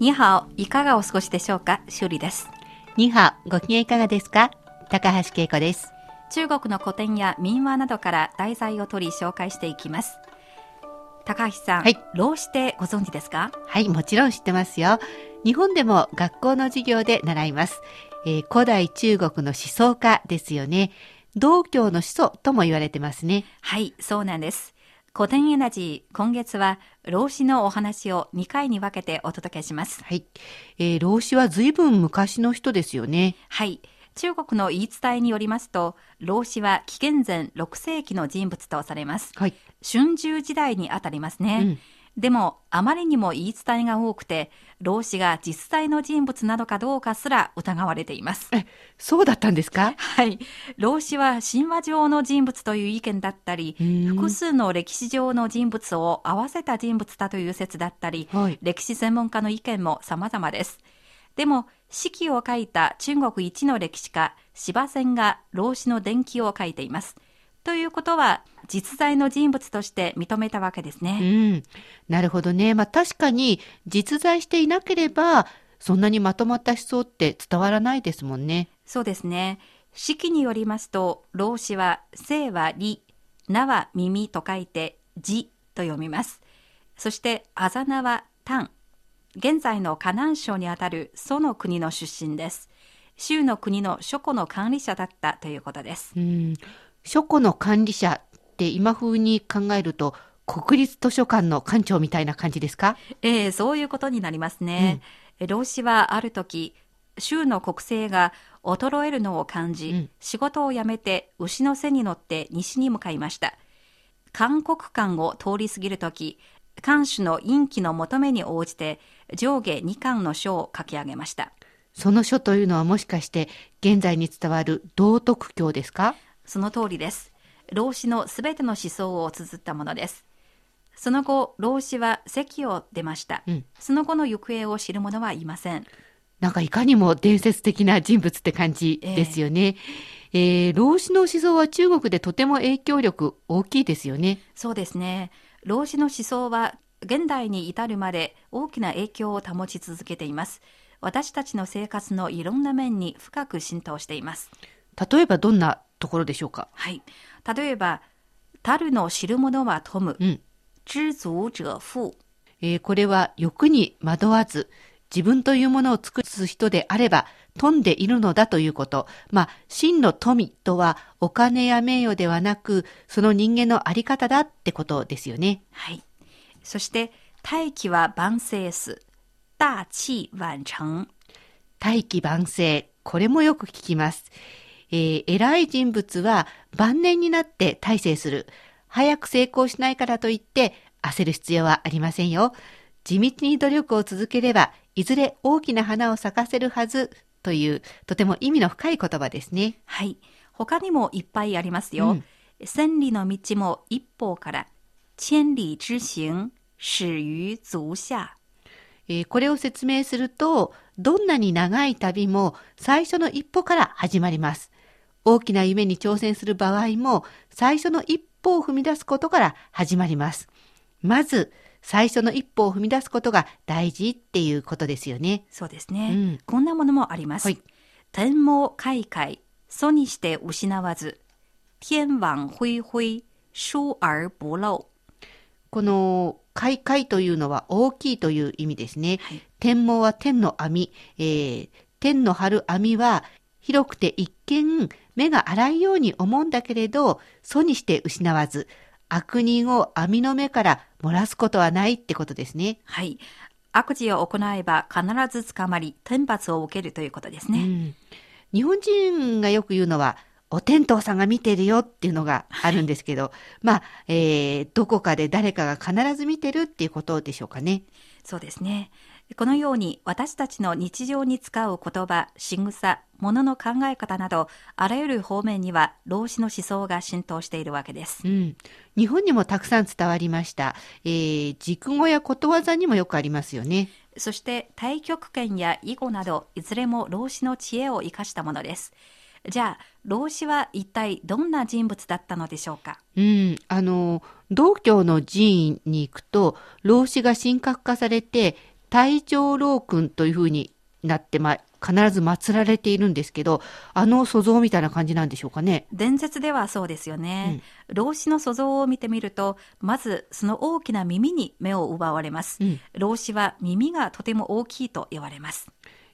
にはお、いかがお過ごしでしょうか？修理です。にはご機嫌いかがですか？高橋恵子です。中国の古典や民話などから題材を取り紹介していきます。高橋さん、はい老子ってご存知ですか？はい、もちろん知ってますよ。日本でも学校の授業で習います。えー古代中国の思想家ですよね。道教の始祖とも言われてますね。はい、そうなんです。古典エナジー、今月は老子のお話を2回に分けてお届けします。はい。えー老子は随分昔の人ですよね。はい。中国の言い伝えによりますと、老子は紀元前6世紀の人物とされます。はい。春秋時代にあたりますね。うんでも、あまりにも言い伝えが多くて、老子が実際の人物なのかどうかすら疑われています。え、そうだったんですか？はい。老子は神話上の人物という意見だったり、うん複数の歴史上の人物を合わせた人物だという説だったり、はい歴史専門家の意見も様々です。でも、史記を書いた中国一の歴史家、司馬遷が老子の伝記を書いています。ということは、実在の人物として認めたわけですうね。ん。なるほどね。まあ確かに実在していなければ、そんなにまとまった思想って伝わらないですもんね。そうですね。史記によりますと、老子は、生は理、名は耳と書いて、字と読みます。そして、あざ名は丹。現在の河南省にあたる蘇の国の出身です。州の国の書庫の管理者だったということです。うん。書庫の管理者って今風に考えると、国立図書館の館長みたいな感じですか？ええそういうことになりますね。え老子はある時、州の国政が衰えるのを感じ、うん仕事を辞めて牛の背に乗って西に向かいました。韓国間を通り過ぎる時、漢主の陰気の求めに応じて上下2巻の書を書き上げました。その書というのはもしかして現在に伝わる道徳経ですか？その通りです。老子のすべての思想を綴ったものです。その後、老子は席を出ました。うんその後の行方を知る者はいません。なんかいかにも伝説的な人物って感じですよね。えー老子の思想は中国でとても影響力大きいですよね。そうですね。老子の思想は現代に至るまで大きな影響を保ち続けています。私たちの生活のいろんな面に深く浸透しています。例えばどんなところでしょうか？はい。例えば、樽の知る者は富む。うん。知足者富。えーこれは欲に惑わず、自分というものを尽くす人であれば、富んでいるのだということ。まあ、真の富とは、お金や名誉ではなく、その人間のあり方だってことですよね。はい。そして、大器は万世す。大器晚成。大器晩成。これもよく聞きます。えー偉い人物は晩年になって大成する。早く成功しないからといって焦る必要はありませんよ。地道に努力を続ければ、いずれ大きな花を咲かせるはずという、とても意味の深い言葉ですね。はい。他にもいっぱいありますよ。うん千里の道も一歩から。千里之行、始於足下。えーこれを説明すると、どんなに長い旅も最初の一歩から始まります。大きな夢に挑戦する場合も、最初の一歩を踏み出すことから始まります。まず、最初の一歩を踏み出すことが大事っていうことですよね。そうですね。うんこんなものもあります。はい天網開会、祖にして失わず。天網恢恢、疏而不漏。この、開会というのは大きいという意味ですね。はい天網は天の網、えー天の張る網は広くて一見目が荒いように思うんだけれど、素にして失わず、悪人を網の目から漏らすことはないってことですね。はい。悪事を行えば必ず捕まり、天罰を受けるということですね。うん日本人がよく言うのは、お天道さんが見てるよっていうのがあるんですけど、まあ、えーどこかで誰かが必ず見てるっていうことでしょうかね。そうですね。このように私たちの日常に使う言葉、仕草、物の考え方など、あらゆる方面には老子の思想が浸透しているわけです。うん。日本にもたくさん伝わりました。えー熟語やことわざにもよくありますよね。そして太極拳や囲碁など、いずれも老子の知恵を生かしたものです。じゃあ、老子は一体どんな人物だったのでしょうか？うん。あの、道教の寺院に行くと、老子が神格化されて、大乗老君というふうになって、まあ、必ず祀られているんですけど、あの塑像みたいな感じなんでしょうかね。伝説ではそうですよね。老子の塑像を見てみると、まずその大きな耳に目を奪われます。うん老子は耳がとても大きいと言われます。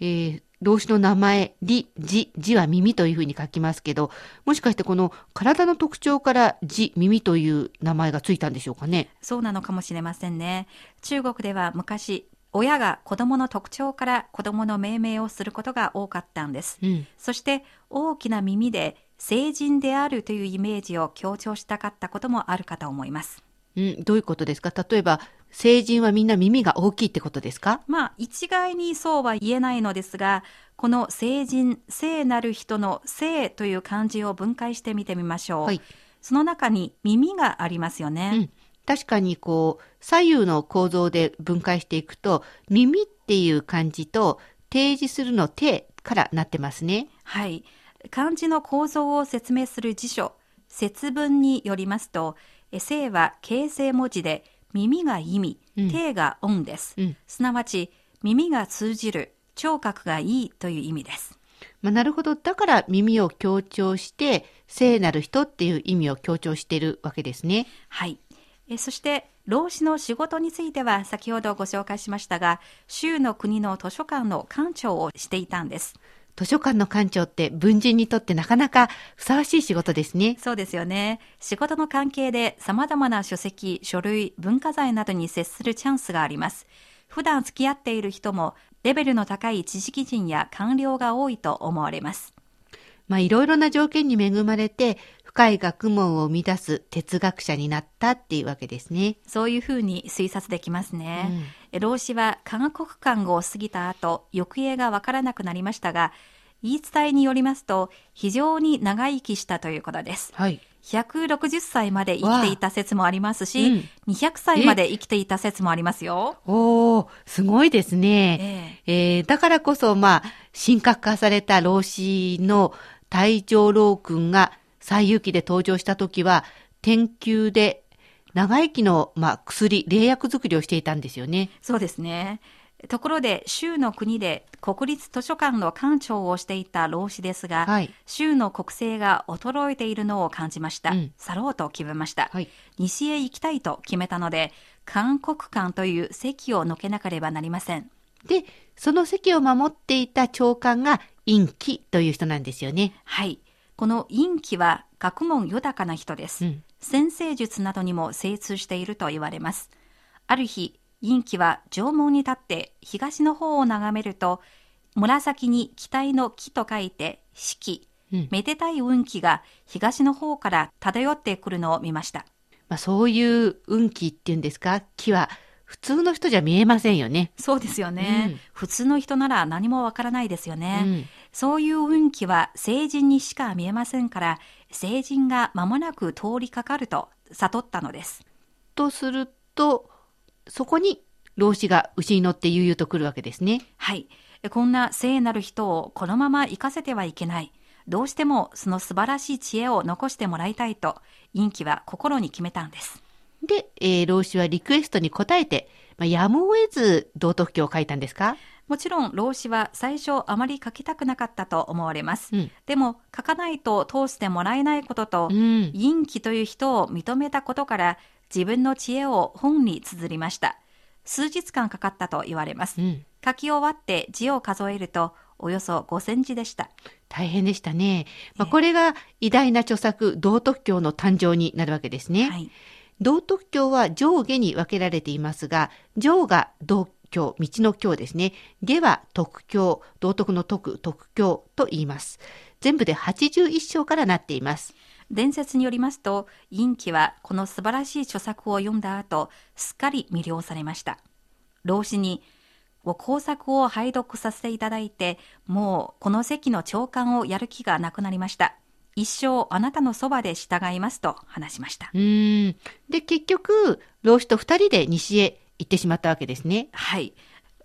えー老子の名前、り、じ、じは耳というふうに書きますけど、もしかしてこの体の特徴からじ、耳という名前がついたんでしょうかね。そうなのかもしれませんね。中国では昔、親が子供の特徴から子供の命名をすることが多かったんです。うん。そして大きな耳で成人であるというイメージを強調したかったこともあるかと思います。うん、どういうことですか？例えば、成人はみんな耳が大きいってことですか？まあ、一概にそうは言えないのですが、この成人、聖なる人の聖という漢字を分解してみてみましょう。はいその中に耳がありますよね。うん確かにこう、左右の構造で分解していくと、耳っていう漢字と、提示するの手からなってますね。はい。漢字の構造を説明する辞書、節文によりますと、え聖は形成文字で、耳が意味、うん手が音です。うんすなわち、耳が通じる、聴覚がいいという意味です。まあ、なるほど。だから耳を強調して、聖なる人っていう意味を強調しているわけですね。はい。えそして、老子の仕事については先ほどご紹介しましたが、州の国の図書館の館長をしていたんです。図書館の館長って文人にとってなかなかふさわしい仕事ですね。そうですよね。仕事の関係で様々な書籍、書類、文化財などに接するチャンスがあります。普段付き合っている人も、レベルの高い知識人や官僚が多いと思われます。まあ、いろいろな条件に恵まれて、深い学問を生み出す哲学者になったっていうわけですね。そういうふうに推察できますね。老子は科学館を過ぎた後、行方がわからなくなりましたが、言い伝えによりますと、非常に長生きしたということです。はい。160歳まで生きていた説もありますし、うん200歳まで生きていた説もありますよ。おー、すごいですね。えええーだからこそ、まあ、神格化された老子の大乗老君が西遊記で登場した時は、天宮で長生きの、まあ、薬、霊薬作りをしていたんですよね。そうですね。ところで、州の国で国立図書館の館長をしていた老子ですが、はい州の国勢が衰えているのを感じました。うん去ろうと決めました。はい。西へ行きたいと決めたので、韓国館という席を抜けなければなりません。で、その席を守っていた長官が陰気という人なんですよね。はい。この陰気は学問豊かな人です。うん先生術などにも精通していると言われます。ある日、陰気は縄文に立って東の方を眺めると、紫に期待の木と書いて四季、うんめでたい運気が東の方から漂ってくるのを見ました。まあ、そういう運気っていうんですか？木は普通の人じゃ見えませんよね。そうですよね。うん普通の人なら何もわからないですよね。うんそういう運気は成人にしか見えませんから、成人が間もなく通りかかると悟ったのです。とすると、そこに老子が牛に乗って悠々と来るわけですね。はい。こんな聖なる人をこのまま生かせてはいけない。どうしてもその素晴らしい知恵を残してもらいたいと、陰気は心に決めたんです。で、えー老子はリクエストに応えて、まあ、やむを得ず道徳経を書いたんですか？もちろん老子は最初あまり書きたくなかったと思われます。うんでも書かないと通してもらえないことと、うん。陰気という人を認めたことから自分の知恵を本に綴りました。数日間かかったと言われますう。ん。書き終わって字を数えるとおよそ5000字でした。大変でしたね。まあ、ええこれが偉大な著作、道徳教の誕生になるわけですね。はい。道徳教は上下に分けられていますが、上が道教、道の教ですね。下は徳教、道徳の徳、徳教と言います。全部で81章からなっています。伝説によりますと、陰気はこの素晴らしい著作を読んだ後、すっかり魅了されました。老子に、ご工作を拝読させていただいて、もうこの席の長官をやる気がなくなりました。一生あなたのそばで従いますと話しましたう。ーん。で、結局、老子と二人で西へ行ってしまったわけですね。はい。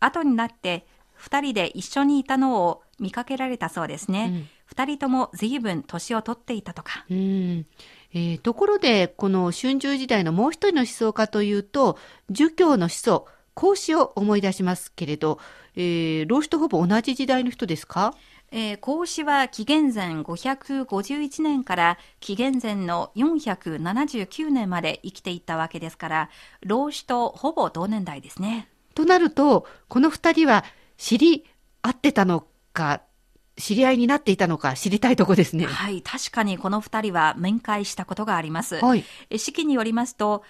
後になって、二人で一緒にいたのを見かけられたそうですね。うん二、人とも随分年を取っていたとか。うーん。えーところで、この春秋時代のもう一人の思想家というと、儒教の思想、孔子を思い出しますけれど、えー老子とほぼ同じ時代の人ですか？えー孔子は紀元前551年から紀元前の479年まで生きていたわけですから、老子とほぼ同年代ですね。となると、この二人は知り合ってたのか、知り合いになっていたのか知りたいとこですね。はい、確かにこの二人は面会したことがあります。はい。え式によりますと、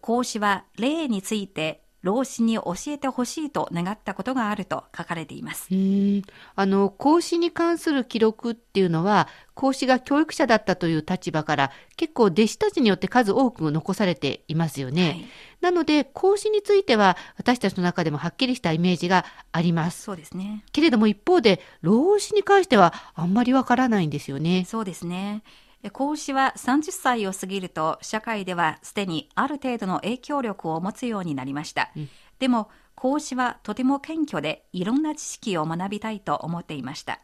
孔子は霊について老子に教えてほしいと願ったことがあると書かれています。あの、孔子に関する記録っていうのは、孔子が教育者だったという立場から、結構弟子たちによって数多く残されていますよね。はい、なので、孔子については、私たちの中でもはっきりしたイメージがあります。そうですね。けれども一方で、老子に関してはあんまりわからないんですよね。そうですね。子は30歳を過ぎると社会ではすでにある程度の影響力を持つようになりました。うんでも孔子はとても謙虚でいろんな知識を学びたいと思っていました。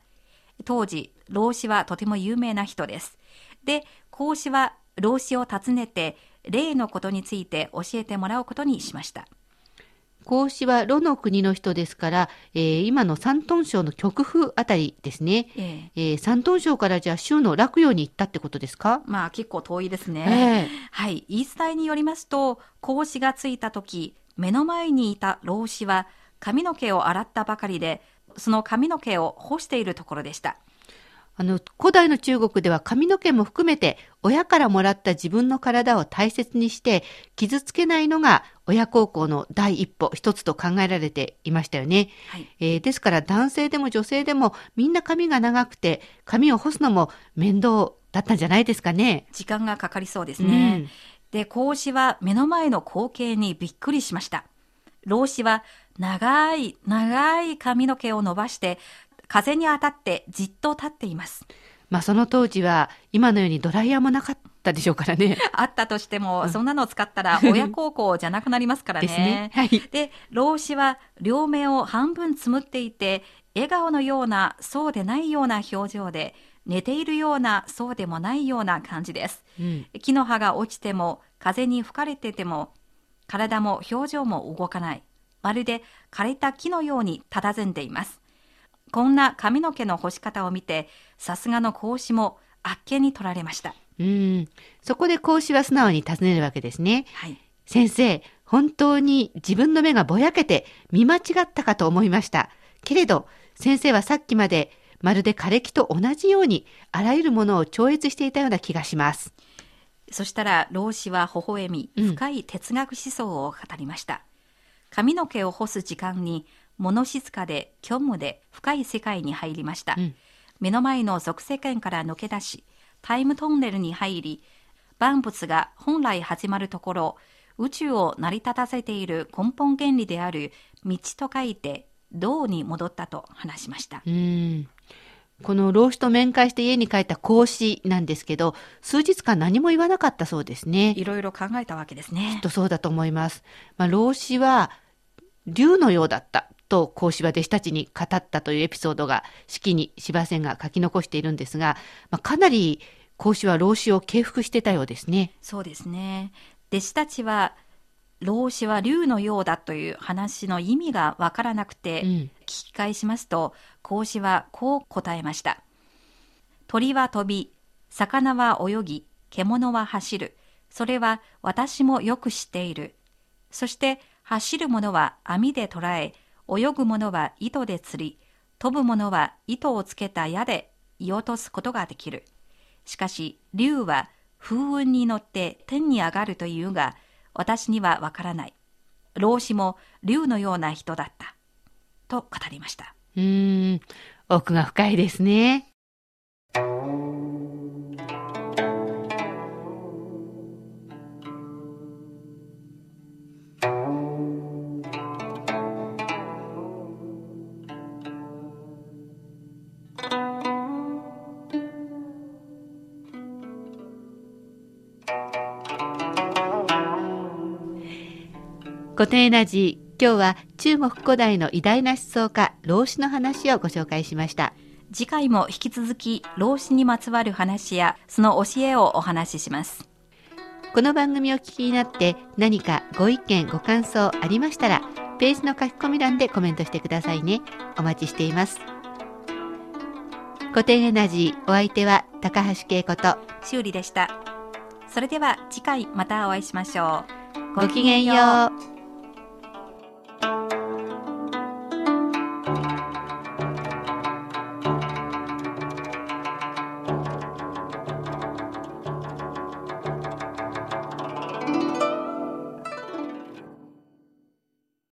当時、老子はとても有名な人です。で、孔子は老子を訪ねて霊のことについて教えてもらうことにしました。孔子は呂の国の人ですから、えー今の山東省の極風あたりですね。えええー山東省からじゃあ州の洛陽に行ったってことですか？まあ結構遠いですね。ええはい、言い伝えによりますと、孔子が着いた時、目の前にいた老子は髪の毛を洗ったばかりで、その髪の毛を干しているところでした。あの、古代の中国では髪の毛も含めて親からもらった自分の体を大切にして傷つけないのが親孝行の第一歩一つと考えられていましたよね。はい、えーですから男性でも女性でもみんな髪が長くて髪を干すのも面倒だったんじゃないですかね。時間がかかりそうですね。で、孔子は目の前の光景にびっくりしました。老子は長い長い髪の毛を伸ばして、風に当たってじっと立っています。まあその当時は今のようにドライヤーもなかったでしょうからね。あったとしても、そんなのを使ったら 親孝行じゃなくなりますからですね。はい。で、老子は両目を半分つむっていて、笑顔のような、そうでないような表情で、寝ているような、そうでもないような感じです。うん木の葉が落ちても、風に吹かれてても、体も表情も動かない。まるで枯れた木のように佇んでいます。こんな髪の毛の干し方を見て、さすがの孔子もあっけに取られました。うん。そこで孔子は素直に尋ねるわけですね。はい。先生、本当に自分の目がぼやけて見間違ったかと思いました。けれど、先生はさっきまでまるで枯れ木と同じようにあらゆるものを超越していたような気がします。そしたら老子は微笑み、うん深い哲学思想を語りました。髪の毛を干す時間に、物静かで虚無で深い世界に入りました。うん目の前の俗世間から抜け出し、タイムトンネルに入り、万物が本来始まるところ、宇宙を成り立たせている根本原理である道と書いて、道に戻ったと話しました。うん。この老子と面会して家に帰った孔子なんですけど、数日間何も言わなかったそうですね。いろいろ考えたわけですね。とそうだと思います。まあ、老子は竜のようだったと孔子は弟子たちに語ったというエピソードが式に芝線が書き残しているんですが、まあ、かなり孔子は老子を敬服してたようですね。そうですね。弟子たちは老子は竜のようだという話の意味がわからなくて、うん。聞き返しますと、孔子はこう答えました。鳥は飛び、魚は泳ぎ、獣は走る。それは私もよく知っている。そして走る者は網で捕らえ、泳ぐ者は糸で釣り、飛ぶ者は糸をつけた矢で射落とすことができる。しかし、竜は風雲に乗って天に上がるというが、私にはわからない。老子も竜のような人だった。と語りました。うーん。奥が深いですね。古典エナジー、今日は中国古代の偉大な思想家、老子の話をご紹介しました。次回も引き続き老子にまつわる話やその教えをお話しします。この番組を聞きになって何かご意見ご感想ありましたらページの書き込み欄でコメントしてくださいねお待ちしています古典エナジーお相手は高橋恵子と修理でした。それでは次回またお会いしましょう。ごきげんよう